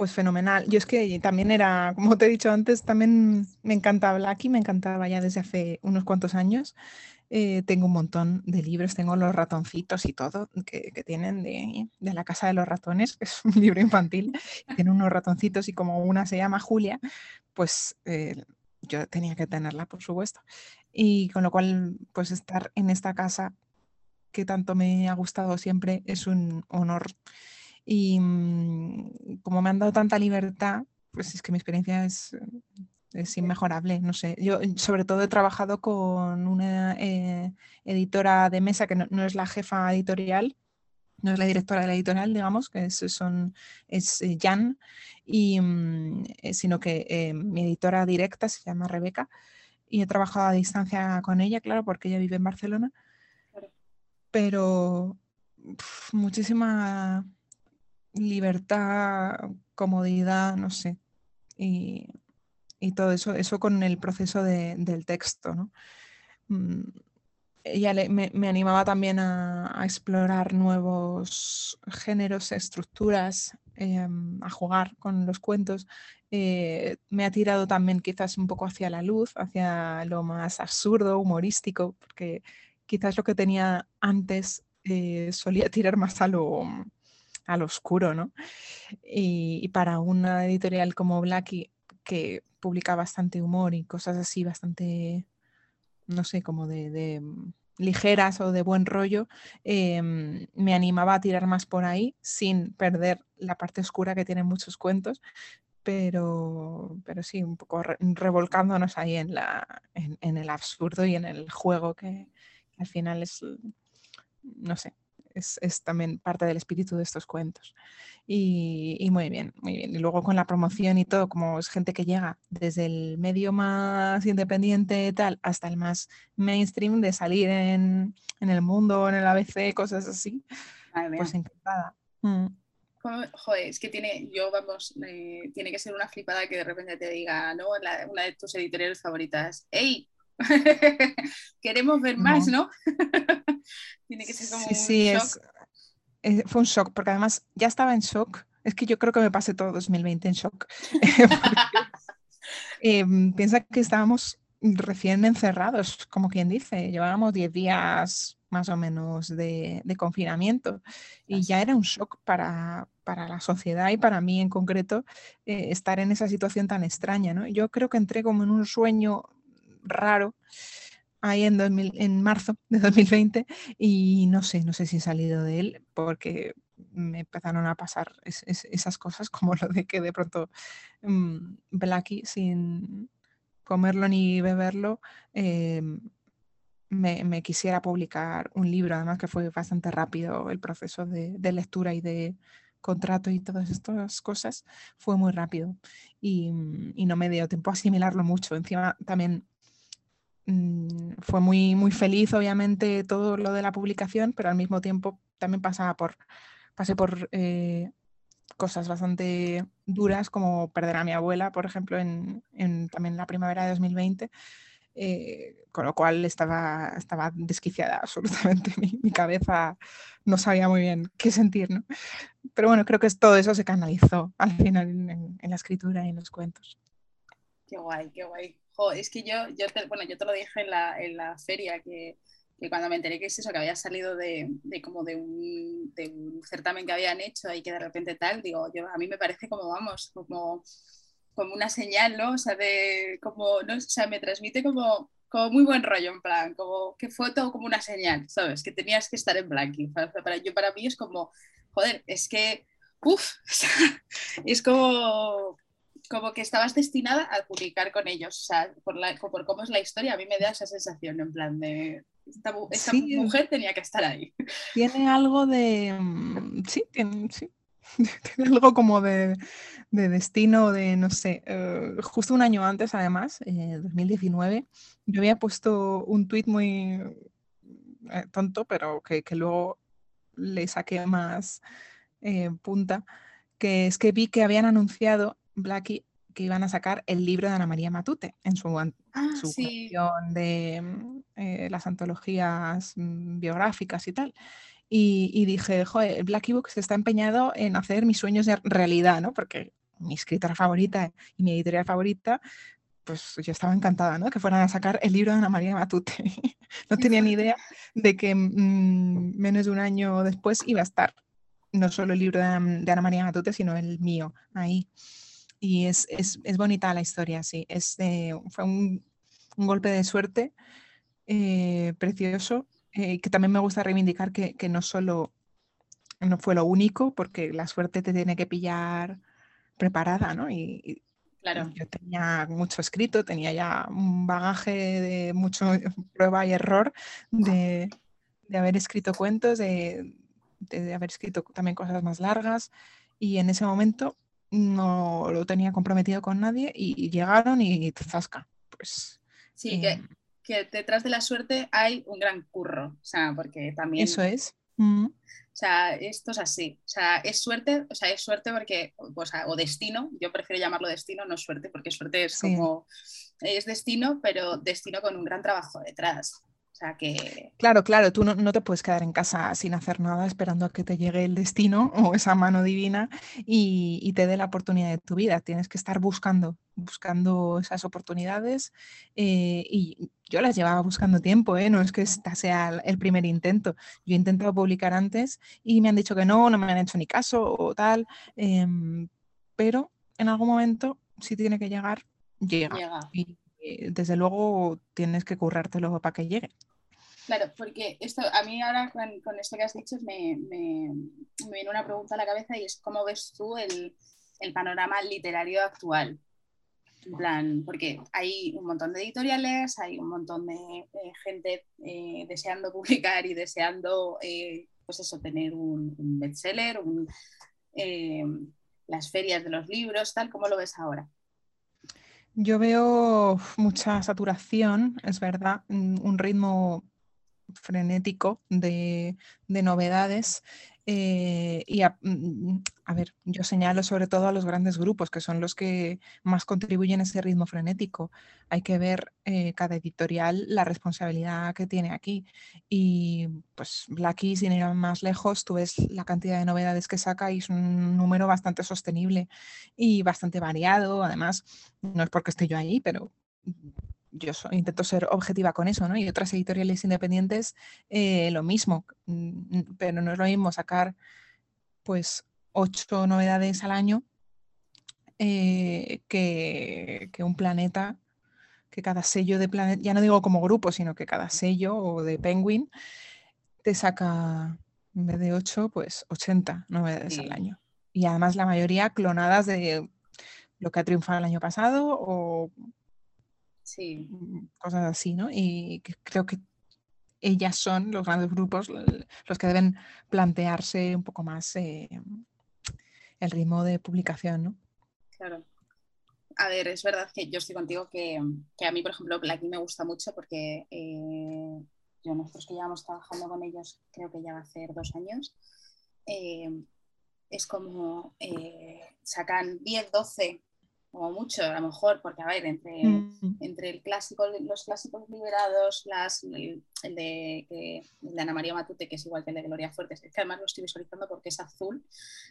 Pues fenomenal. Yo es que también era, como te he dicho antes, también me encantaba Blacky, me encantaba ya desde hace unos cuantos años. Eh, tengo un montón de libros, tengo los ratoncitos y todo que, tienen de, la Casa de los Ratones, que es un libro infantil, tiene unos ratoncitos y como una se llama Julia, pues eh, yo tenía que tenerla, por supuesto. Y con lo cual, pues estar en esta casa que tanto me ha gustado siempre es un honor y mm, como me han dado tanta libertad, pues es que mi experiencia es, es inmejorable. No sé, yo sobre todo he trabajado con una eh, editora de mesa que no, es la jefa editorial, no es la directora de la editorial, digamos, que es, son, es eh, Jan, y, mm, eh, sino que mi editora directa se llama Rebeca y he trabajado a distancia con ella, claro, porque ella vive en Barcelona. Pero muchísima libertad, comodidad, no sé. Y, todo eso, eso con el proceso del texto, ¿no? Mm, ella me, animaba también a, explorar nuevos géneros, estructuras, em, a jugar con los cuentos. Eh, me ha tirado también quizás un poco hacia la luz, hacia lo más absurdo, humorístico, porque quizás lo que tenía antes eh, solía tirar más a lo, al oscuro, ¿no? Y, para una editorial como Blackie, que publica bastante humor y cosas así bastante, no sé, como de, mm, ligeras o de buen rollo, em, me animaba a tirar más por ahí sin perder la parte oscura que tienen muchos cuentos. pero, pero sí, un poco revolcándonos ahí en, la, en, el absurdo y en el juego que, al final es, no sé, es, también parte del espíritu de estos cuentos. Y, muy bien, muy bien. Y luego con la promoción y todo, como es gente que llega desde el medio más independiente tal hasta el más mainstream de salir en, el mundo, en el ABC, cosas así, pues encantada. Mm. Joder, es que tiene, yo vamos, eh, tiene que ser una flipada que de repente te diga, ¿no? una de tus editoriales favoritas, ¡Ey! <laughs> Queremos ver más, ¿no? <laughs> tiene que ser como sí, un sí, shock. Es, fue un shock, porque además ya estaba en shock. Es que yo creo que me pasé todo 2020 en shock. <laughs> Em, piensa que estábamos recién encerrados, como quien dice. Llevábamos 10 días más o menos de, confinamiento y ya era un shock para, la sociedad y para mí en concreto eh, estar en esa situación tan extraña. ¿no? Yo creo que entré como en un sueño raro ahí en, en marzo de 2020 y no sé, no sé si he salido de él porque me empezaron a pasar esas cosas <laughs> como lo de que de pronto um, Blacky sin comerlo ni beberlo em, me, quisiera publicar un libro, además que fue bastante rápido el proceso de, lectura y de contrato y todas estas cosas, fue muy rápido y, y, no me dio tiempo a asimilarlo mucho. Encima también mm, fue muy, muy feliz, obviamente, todo lo de la publicación, pero al mismo tiempo también pasaba por, pasé por eh, cosas bastante duras, como perder a mi abuela, por ejemplo, en, en también la primavera de 2020 eh, con lo cual estaba, estaba desquiciada <laughs> absolutamente. Mi, cabeza no sabía muy bien qué sentir, ¿no? Pero bueno, creo que todo eso se canalizó al final en, la escritura y en los cuentos. Qué guay, qué guay. Es que yo, yo te, bueno, yo te lo dije en la, en la feria que, que, cuando me enteré que es eso, que había salido de, de como de un, de un, certamen que habían hecho y que de repente tal, digo, yo, a mí me parece como, vamos, como como una señal, ¿no? O sea, de como, no, o sea, me transmite como, como muy buen rollo, en plan, como que fue todo como una señal, ¿sabes? Que tenías que estar en Blanqui. Para, para, yo, para mí es como, joder, es que, uff, <laughs> es como, como que estabas destinada a publicar con ellos, o sea, por, la, por cómo es la historia, a mí me da esa sensación, en plan de, esta, esta mujer tenía que estar ahí. <laughs> Tiene algo de, mm, sí, tiene, sí, <laughs> tiene algo como de, destino, de no sé, eh, justo un año antes además, eh, 2019, yo había puesto un tuit muy eh, tonto, pero que, luego le saqué más eh, punta, que es que vi que habían anunciado Blackie que iban a sacar el libro de Ana María Matute en su, ah, su de las antologías mm, biográficas y tal. Y, dije, joder, el Black Book se está empeñado en hacer mis sueños de realidad, ¿no? Porque mi escritora favorita y mi editorial favorita, pues yo estaba encantada, ¿no? Que fueran a sacar el libro de Ana María Matute. <laughs> no tenía ni idea de que mm, menos de un año después iba a estar no solo el libro de, Ana María Matute, sino el mío ahí. Y es, es, es bonita la historia, sí. Es, fue un, un, golpe de suerte eh, precioso eh, que también me gusta reivindicar que, no solo no fue lo único, porque la suerte te tiene que pillar preparada, ¿no? Y, claro. yo tenía mucho escrito, tenía ya un bagaje de mucho <laughs> prueba y error de, haber escrito cuentos, de, haber escrito también cosas más largas, y en ese momento no lo tenía comprometido con nadie y, llegaron y zasca. Pues, sí, que em, que detrás de la suerte hay un gran curro, o sea, porque también... Eso es. Mm. O sea, esto es así. O sea, es suerte, o sea, es suerte porque, o, destino, yo prefiero llamarlo destino, no suerte, porque suerte es como, es destino, pero destino con un gran trabajo detrás que... Claro, claro, tú no, te puedes quedar en casa sin hacer nada esperando a que te llegue el destino o esa mano divina y, te dé la oportunidad de tu vida. Tienes que estar buscando, buscando esas oportunidades eh, y yo las llevaba buscando tiempo, ¿eh? no es que esta sea el primer intento. Yo he intentado publicar antes y me han dicho que no, no me han hecho ni caso o tal, em, pero en algún momento si tiene que llegar, llega. Y, eh, desde luego tienes que currártelo para que llegue. Claro, porque esto, a mí ahora con, esto que has dicho me, me, viene una pregunta a la cabeza y es cómo ves tú el, el panorama literario actual. En plan, porque hay un montón de editoriales, hay un montón de gente eh, deseando <laughs> publicar y deseando, eh, pues eso, tener un, bestseller, eh, las ferias de los libros, tal, como lo ves ahora? Yo veo mucha saturación, es verdad, un ritmo frenético de, de novedades eh, y mm, a, ver, yo señalo sobre todo a los grandes grupos, que son los que más contribuyen a ese ritmo frenético. Hay que ver eh, cada editorial la responsabilidad que tiene aquí. Y pues Blacky, sin ir más lejos, tú ves la cantidad de novedades que saca y es un número bastante sostenible y bastante variado. Además, no es porque esté yo ahí, pero yo intento ser objetiva con eso, ¿no? Y otras editoriales independientes, eh, lo mismo, mm, pero no es lo mismo sacar, pues, ocho novedades al año eh, que, un planeta, que cada sello de planeta, ya no digo como grupo, sino que cada sello o de Penguin te saca, en vez de ocho, pues 80 novedades al año. Y además la mayoría clonadas de lo que ha triunfado el año pasado o Sí. Mm, cosas así, ¿no? Y creo que ellas son los grandes grupos los que deben plantearse un poco más eh, el ritmo de publicación, ¿no? Claro. A ver, es verdad que yo estoy contigo que, a mí, por ejemplo, aquí me gusta mucho porque eh, yo nosotros que llevamos trabajando con ellos, creo que ya va a ser dos años, eh, es como sacan 10, 12 como mucho, a lo mejor, porque a ver, entre, mm. entre el clásico, los clásicos liberados, las, el, de, Ana María Matute, que es igual que el de Gloria Fuertes, es que además lo estoy visualizando porque es azul,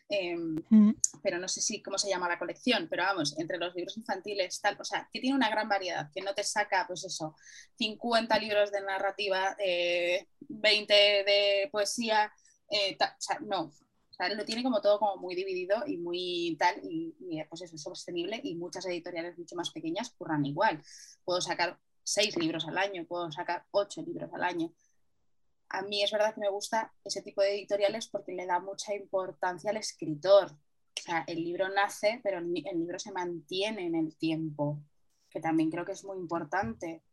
em, mm. pero no sé si cómo se llama la colección, pero vamos, entre los libros infantiles, tal, o sea, que tiene una gran variedad, que no te saca, pues eso, 50 libros de narrativa, 20 eh, de poesía, eh, o sea, no, lo tiene como todo como muy dividido y muy tal, y, pues eso es sostenible y muchas editoriales mucho más pequeñas curran igual. Puedo sacar seis libros al año, puedo sacar ocho libros al año. A mí es verdad que me gusta ese tipo de editoriales porque le da mucha importancia al escritor. O sea, el libro nace, pero el libro se mantiene en el tiempo, que también creo que es muy importante,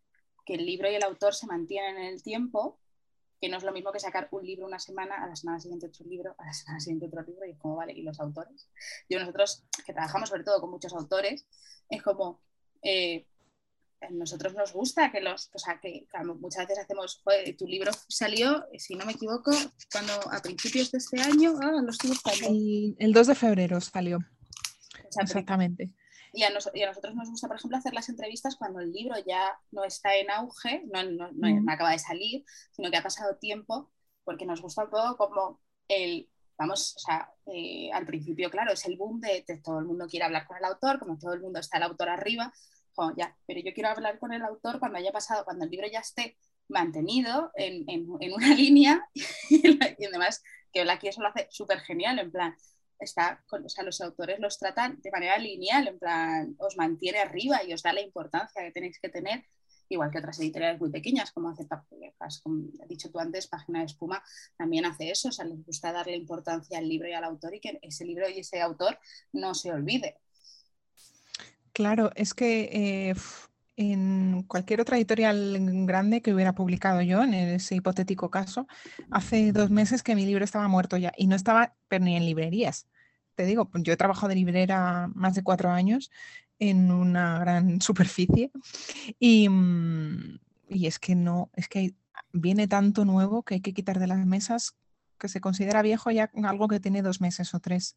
que el libro y el autor se mantienen en el tiempo que no es lo mismo que sacar un libro una semana, a la semana siguiente otro libro, a la semana siguiente otro libro, y es como, vale, ¿y los autores? Yo nosotros, que trabajamos sobre todo con muchos autores, es como, eh, a nosotros nos gusta que los, o sea, que muchas veces hacemos, tu libro salió, si no me equivoco, cuando a principios de este año, ah, lo estoy El, el 2 de febrero salió. Exactamente. Y a, nosotros nos gusta, por ejemplo, hacer las entrevistas cuando el libro ya no está en auge, no, no, no, acaba de salir, sino que ha pasado tiempo, porque nos gusta un poco como el, vamos, o sea, eh, al principio, claro, es el boom de, todo el mundo quiere hablar con el autor, como todo el mundo está el autor arriba, como ya, pero yo quiero hablar con el autor cuando haya pasado, cuando el libro ya esté mantenido en, en, en una <laughs> línea y, además que aquí eso lo hace súper genial, en plan, está, o sea, los autores los tratan de manera lineal, en plan, os mantiene arriba y os da la importancia que tenéis que tener, igual que otras editoriales muy pequeñas, como hace, como has dicho tú antes, Página de Espuma también hace eso, o sea, les gusta darle importancia al libro y al autor y que ese libro y ese autor no se olvide. Claro, es que eh, en cualquier otra editorial grande que hubiera publicado yo, en ese hipotético caso, hace dos meses que mi libro estaba muerto ya y no estaba pero ni en librerías. Te digo, yo he trabajado de librera más de cuatro años en una gran <laughs> superficie y, mm, y es que no, es que viene tanto nuevo que hay que quitar de las mesas que se considera viejo ya algo que tiene dos meses o tres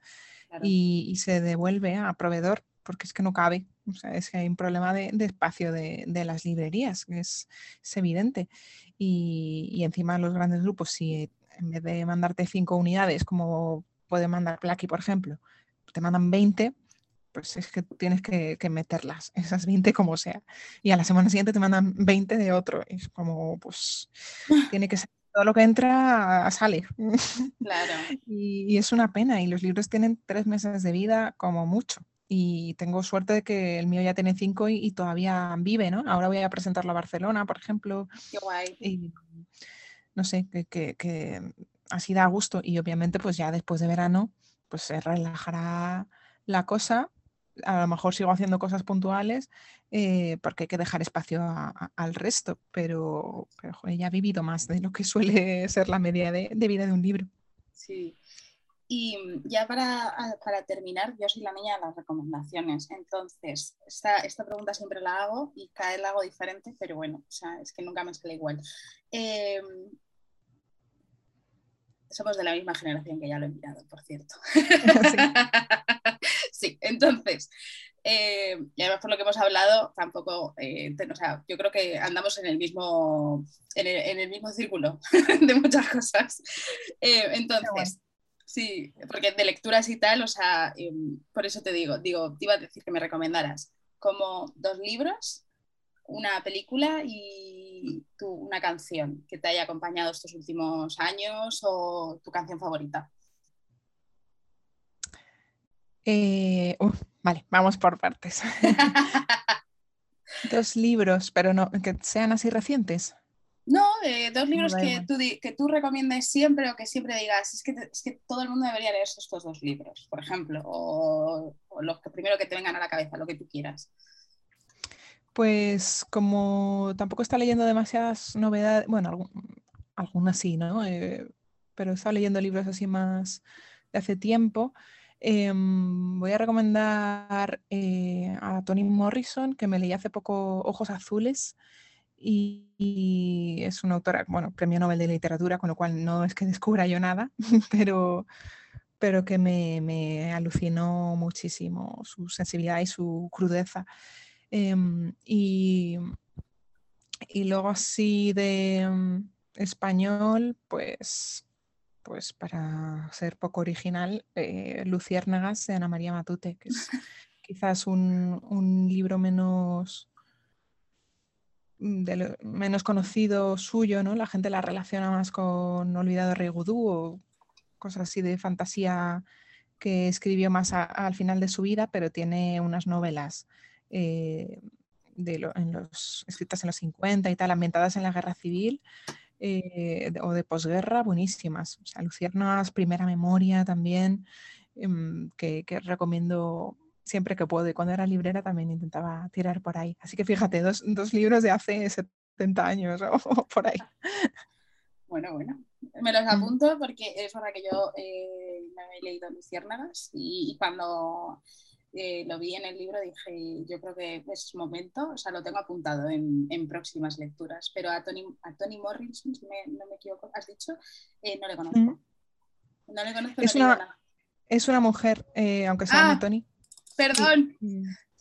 y, y se devuelve a proveedor porque es que no cabe. O sea, es que hay un problema de, espacio de, las librerías, es, es evidente. Y, encima los grandes grupos, si en vez de mandarte cinco unidades, como puede mandar Placky, por ejemplo, te mandan 20, pues es que tienes que, meterlas, <laughs> esas 20 como sea. Y a la semana siguiente te mandan 20 de otro. Es como, pues, <laughs> tiene que ser todo lo que entra sale. Claro. <laughs> y, es una pena. Y los libros tienen tres meses de vida como mucho y tengo suerte de que el mío ya tiene cinco y, todavía vive, ¿no? Ahora voy a presentarlo a Barcelona, por ejemplo. Qué guay. Y no sé, que, que, así da gusto y obviamente pues ya después de verano pues se relajará la cosa. A lo mejor sigo haciendo cosas puntuales eh, porque hay que dejar espacio al resto, pero, pero ella ha vivido más de lo que <laughs> suele ser la media de, de vida de un libro. Sí, y mm, ya para, para, terminar, yo soy la niña de las recomendaciones. Entonces, esta, esta pregunta siempre la hago y cada vez la hago diferente, pero bueno, o sea, es que nunca me sale igual. Em, somos de la misma generación que ya lo he mirado, por cierto. <laughs> Sí, entonces, eh, y además por lo que hemos hablado, tampoco, eh, o sea, yo creo que andamos en el mismo, en el, en el mismo círculo <laughs> de muchas cosas. Eh, entonces, Sí, porque de lecturas y tal, o sea, em, por eso te digo, digo, te iba a decir que me recomendaras como dos libros, una película y una canción que te haya acompañado estos últimos años o tu canción favorita. Eh, vale, vamos por partes. <laughs> dos libros, pero no que sean así recientes. No, eh, dos libros que tú, que tú recomiendes siempre o que siempre digas, es que, es que todo el mundo debería leer estos dos libros, por ejemplo, o, los que primero que te vengan a la cabeza, lo que tú quieras. Pues como tampoco está leyendo demasiadas novedades, bueno, algunas sí, ¿no? Eh, pero está leyendo libros así más de hace tiempo. Em, voy a recomendar eh, a Toni Morrison, que me leí hace poco Ojos Azules y, es una autora, bueno, premio Nobel de Literatura, con lo cual no es que <laughs> descubra yo nada, <laughs> pero, pero que me, me alucinó muchísimo su sensibilidad y su crudeza. Em, y, y, luego así de um, español, pues, pues para ser poco original, eh, Luciérnagas de Ana María Matute, que es <laughs> quizás un, un libro menos Mm, menos conocido suyo, ¿no? La gente la relaciona más con Olvidado Rey Gudú o cosas así de fantasía que escribió más al final de su vida, pero tiene unas novelas eh, de los, escritas en los 50 y tal, ambientadas en la guerra civil eh, o de posguerra, buenísimas. O Primera Memoria también, em, que recomiendo siempre que puedo. Y cuando era librera también intentaba tirar por ahí. Así que fíjate, dos, dos libros de hace 70 años o <laughs> por ahí. Bueno, bueno. Me los mm. apunto porque es verdad que yo eh, me he leído Luciérnagas y, cuando eh, lo vi en el libro dije, yo creo que es momento, o sea, lo tengo apuntado en, en próximas lecturas, pero a Tony, a Tony Morrison, si no me equivoco, has dicho, eh, no le conozco. Mm. No le conozco. Es, una, es una mujer, aunque se llame ah, Tony. Perdón.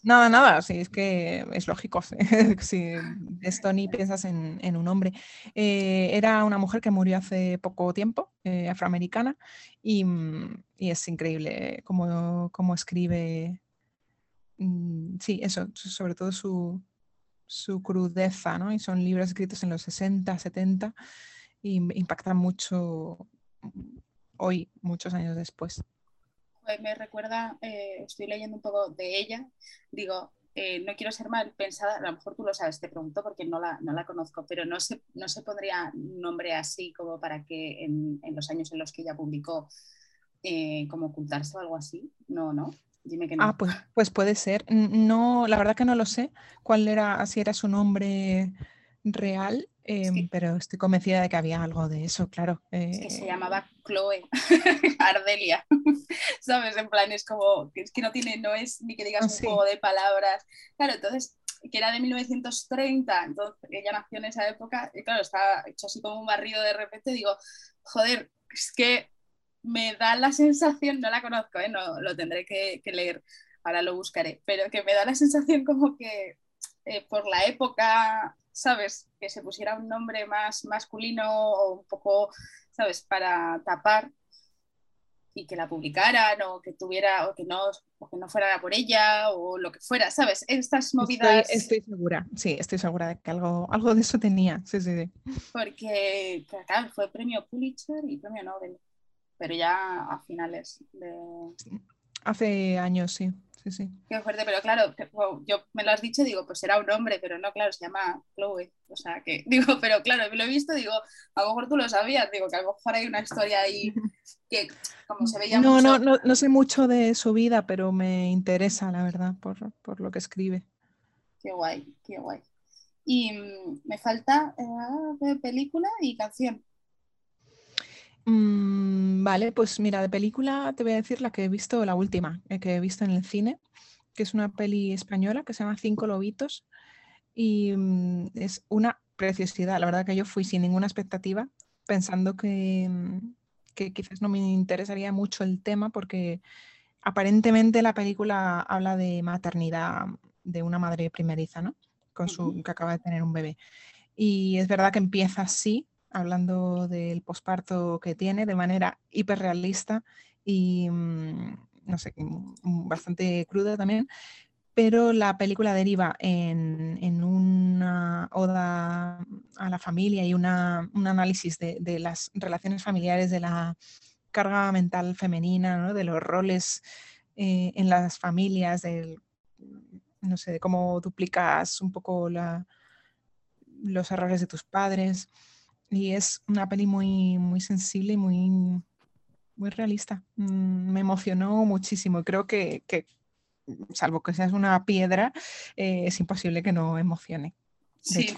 Nada, nada, sí, es que es lógico. <laughs> si es Tony, piensas en, un hombre. Eh, era una mujer que murió hace poco tiempo, eh, afroamericana, y, es increíble cómo, escribe. Mm, sí, eso, sobre todo su, su crudeza, ¿no? Y son libros escritos en los 60, 70 y impactan mucho hoy, muchos años después me recuerda, eh, estoy leyendo un poco de ella, digo, eh, no quiero ser mal pensada, a lo mejor tú lo sabes, te pregunto porque no la, no la conozco, pero no se, no se pondría nombre así como para que en, en los años en los que ella publicó, eh, como ocultarse o algo así, no, no. Dime que no. Ah, pues, pues puede ser. No, la verdad que no lo sé cuál era, si era su nombre real, Em, pero estoy convencida de que había algo de eso, claro. Es que se eh, llamaba Chloe <laughs> Ardelia, <laughs> ¿sabes? En plan, es como, es que no tiene, no es ni que digas un juego de palabras. Claro, entonces, que era de 1930, entonces ella nació en esa época, y claro, está hecho así como un barrido de repente, digo, joder, es que me da la sensación, no la conozco, ¿eh? no, lo tendré que, leer, ahora lo buscaré, pero que me da la sensación como que eh, por la época ¿sabes? Que se pusiera un nombre más masculino o un poco, ¿sabes? Para tapar y que la publicaran o que tuviera o que no o que no fuera por ella o lo que fuera, ¿sabes? Estas movidas. Estoy, segura, sí, estoy segura de que algo, algo de eso tenía, sí, sí, sí. Porque claro, fue premio Pulitzer y premio Nobel, pero ya a finales de. Hace años, sí. Sí, sí. Qué fuerte, pero claro, yo me lo has dicho, digo, pues será un hombre, pero no, claro, se llama Chloe. O sea, que <laughs> digo, pero claro, lo he visto, digo, a lo mejor tú lo sabías, digo, que a lo mejor hay una historia ahí <laughs> que como se veía no, No, no, no sé mucho de su vida, pero me interesa, la verdad, por, por lo que escribe. Qué guay, qué guay. Y mm, me falta eh, película y canción. Mm, vale, pues mira, de película te voy a decir la que he visto, la última, eh, que he visto en el cine, que es una peli española que se llama Cinco Lobitos y mm, es una preciosidad. La verdad que yo fui sin ninguna expectativa, pensando que, que quizás no me interesaría mucho el tema porque aparentemente la película habla de maternidad de una madre primeriza, ¿no? Con su, que acaba de tener un bebé. Y es verdad que empieza así, hablando del posparto que tiene de manera hiperrealista y, mm, no sé, mm, bastante cruda también, pero la película deriva en, una oda a la familia y un análisis de, las relaciones familiares, de la carga mental femenina, de los roles eh, en las familias, del, no sé, de cómo duplicas un poco los errores de tus padres. Y es una peli muy, muy sensible y muy, muy realista. Mm, me emocionó muchísimo y creo que, salvo que seas una piedra, eh, es imposible que no emocione. sí.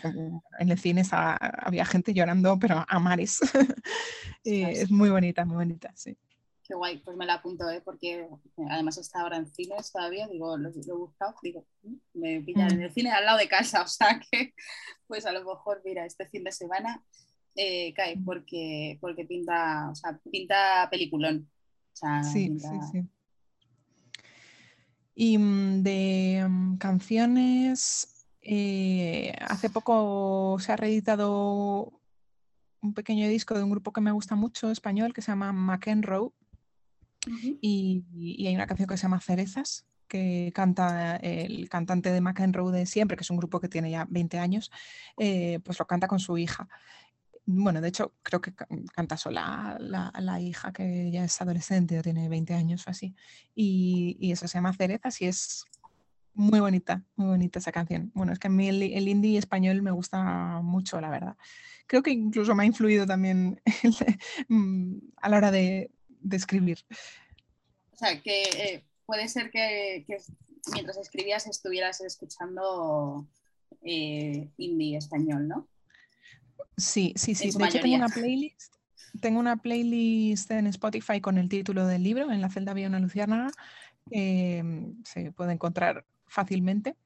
en el cine había gente llorando, pero a mares. <laughs> Eh, es muy bonita, muy bonita, sí. Qué guay, pues me la apunto, ¿eh? porque además está ahora en cines todavía, digo, lo, he buscado, digo, mm, me pillan en mm. el cine al lado de casa, <laughs> o sea que, pues a lo mejor, mira, este fin de semana eh, cae porque, porque pinta, o sea, pinta peliculón. sí, sí, sí. Y mm, de mm, canciones, eh, hace poco se ha reeditado un pequeño disco de un grupo que me gusta mucho, español, que se llama McEnroe. y, y, hay una canción que se llama Cerezas, que canta el cantante de McEnroe de siempre, que es un grupo que tiene ya 20 años, eh, pues lo canta con su hija bueno, de hecho, creo que canta sola la, hija que ya es adolescente o tiene 20 años o así. Y, eso se llama Cerezas y es muy bonita, muy bonita esa canción. Bueno, es que a mí el, indie español me gusta mucho, la verdad. Creo que incluso me ha influido también <laughs> mm, a la hora de, escribir. O sea, que eh, puede ser que, mientras escribías estuvieras escuchando eh, indie español, ¿no? Sí, sí, sí. De hecho, tengo una playlist. Tengo una playlist en Spotify con el título del libro, En la celda había una luciérnaga, que mm, se puede encontrar fácilmente.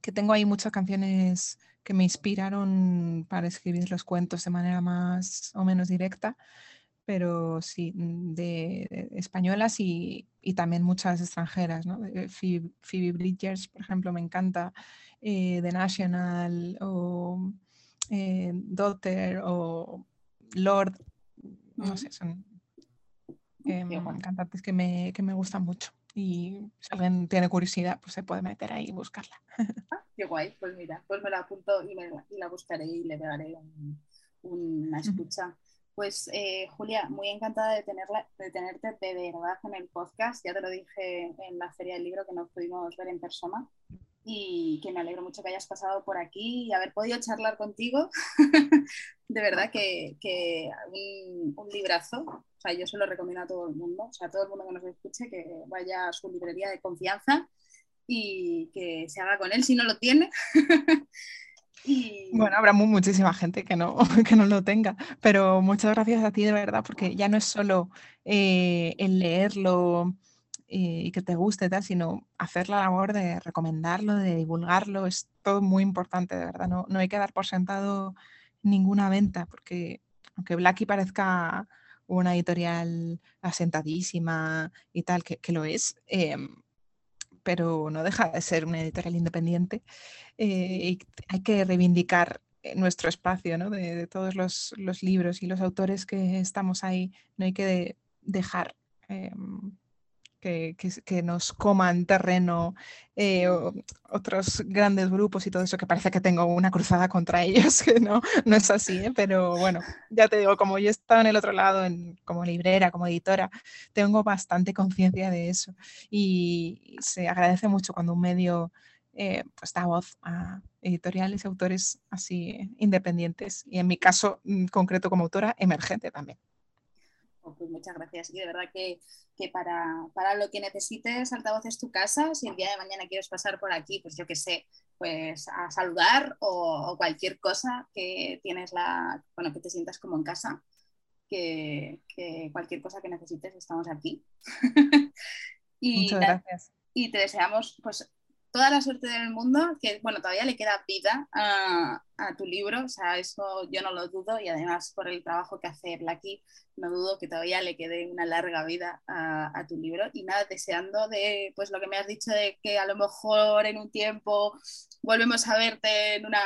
Que tengo ahí muchas canciones que me inspiraron para escribir los cuentos de manera más o menos directa, pero sí, mm, de, españolas y, también muchas extranjeras. ¿no? Phoebe, Bridgers, por ejemplo, me encanta, eh, The National o eh, Daughter o Lord, no sé, son em, cantantes que me, que me gustan mucho. Y si alguien tiene curiosidad, pues se puede meter ahí y buscarla. <laughs> Ah, qué guay, pues mira, pues me la apunto y, la buscaré y le daré una escucha. Pues eh, Julia, muy encantada de, tenerla, de tenerte de verdad en el podcast. Ya te lo dije en la feria del libro que nos pudimos ver en persona y que me alegro mucho que hayas pasado por aquí y haber podido charlar contigo. <laughs> de verdad que, que un, librazo, o sea, yo se lo recomiendo a todo el mundo, o sea, a todo el mundo que nos escuche que vaya a su librería de confianza y que se haga con él si no lo tiene. <laughs> Bueno, habrá muchísima gente que no, <laughs> que no lo tenga, pero muchas gracias a ti de verdad, porque ya no es solo eh, el leerlo, y que te guste, tal, sino hacer la labor de recomendarlo, de divulgarlo, es todo muy importante, de verdad. No, no hay que dar por sentado ninguna venta, porque aunque Blacky parezca una editorial asentadísima y tal, que, que lo es, em, pero no deja de ser una editorial independiente eh, y hay que reivindicar nuestro espacio ¿no? de, todos los, los, libros y los autores que estamos ahí. No hay que dejar em, que, nos coman terreno eh, otros grandes grupos y todo eso, que parece que tengo una cruzada contra <laughs> ellos, que no, no es así, ¿eh? pero bueno, ya te digo, como yo he estado en el otro lado, en, como librera, como editora, tengo bastante conciencia de eso y se agradece mucho cuando un medio eh, pues da voz a editoriales y autores así independientes y en mi caso mm, concreto como autora, emergente también. Oh, pues muchas gracias. Y de verdad que, para, lo que necesites, Altavoz es tu casa. Si el día de mañana quieres pasar por aquí, pues yo que sé, pues a saludar o, cualquier cosa que tienes la, bueno, que te sientas como en casa, que, cualquier cosa que necesites, estamos aquí. <laughs> y, Muchas gracias. Y te deseamos pues toda la suerte del mundo, que bueno, todavía le queda vida a, tu libro, o sea, eso yo no lo dudo y además por el trabajo que hace Blacky, no dudo que todavía le quede una larga vida a, tu libro y nada, deseando de, pues lo que me has dicho de que a lo mejor en un tiempo volvemos a verte en, una,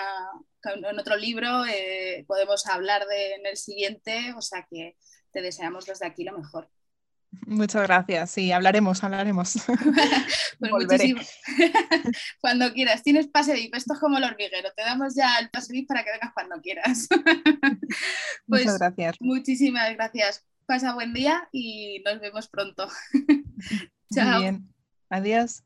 en otro libro, eh, podemos hablar de, en el siguiente, o sea que te deseamos desde aquí lo mejor. Muchas gracias. Sí, hablaremos, hablaremos. <laughs> pues muchísimo. <laughs> cuando quieras. Tienes pase VIP. Esto es como el hormiguero. Te damos ya el pase VIP para que vengas cuando quieras. <laughs> pues, Muchas gracias. Muchísimas gracias. Pasa buen día y nos vemos pronto. Chao. Bien. Adiós.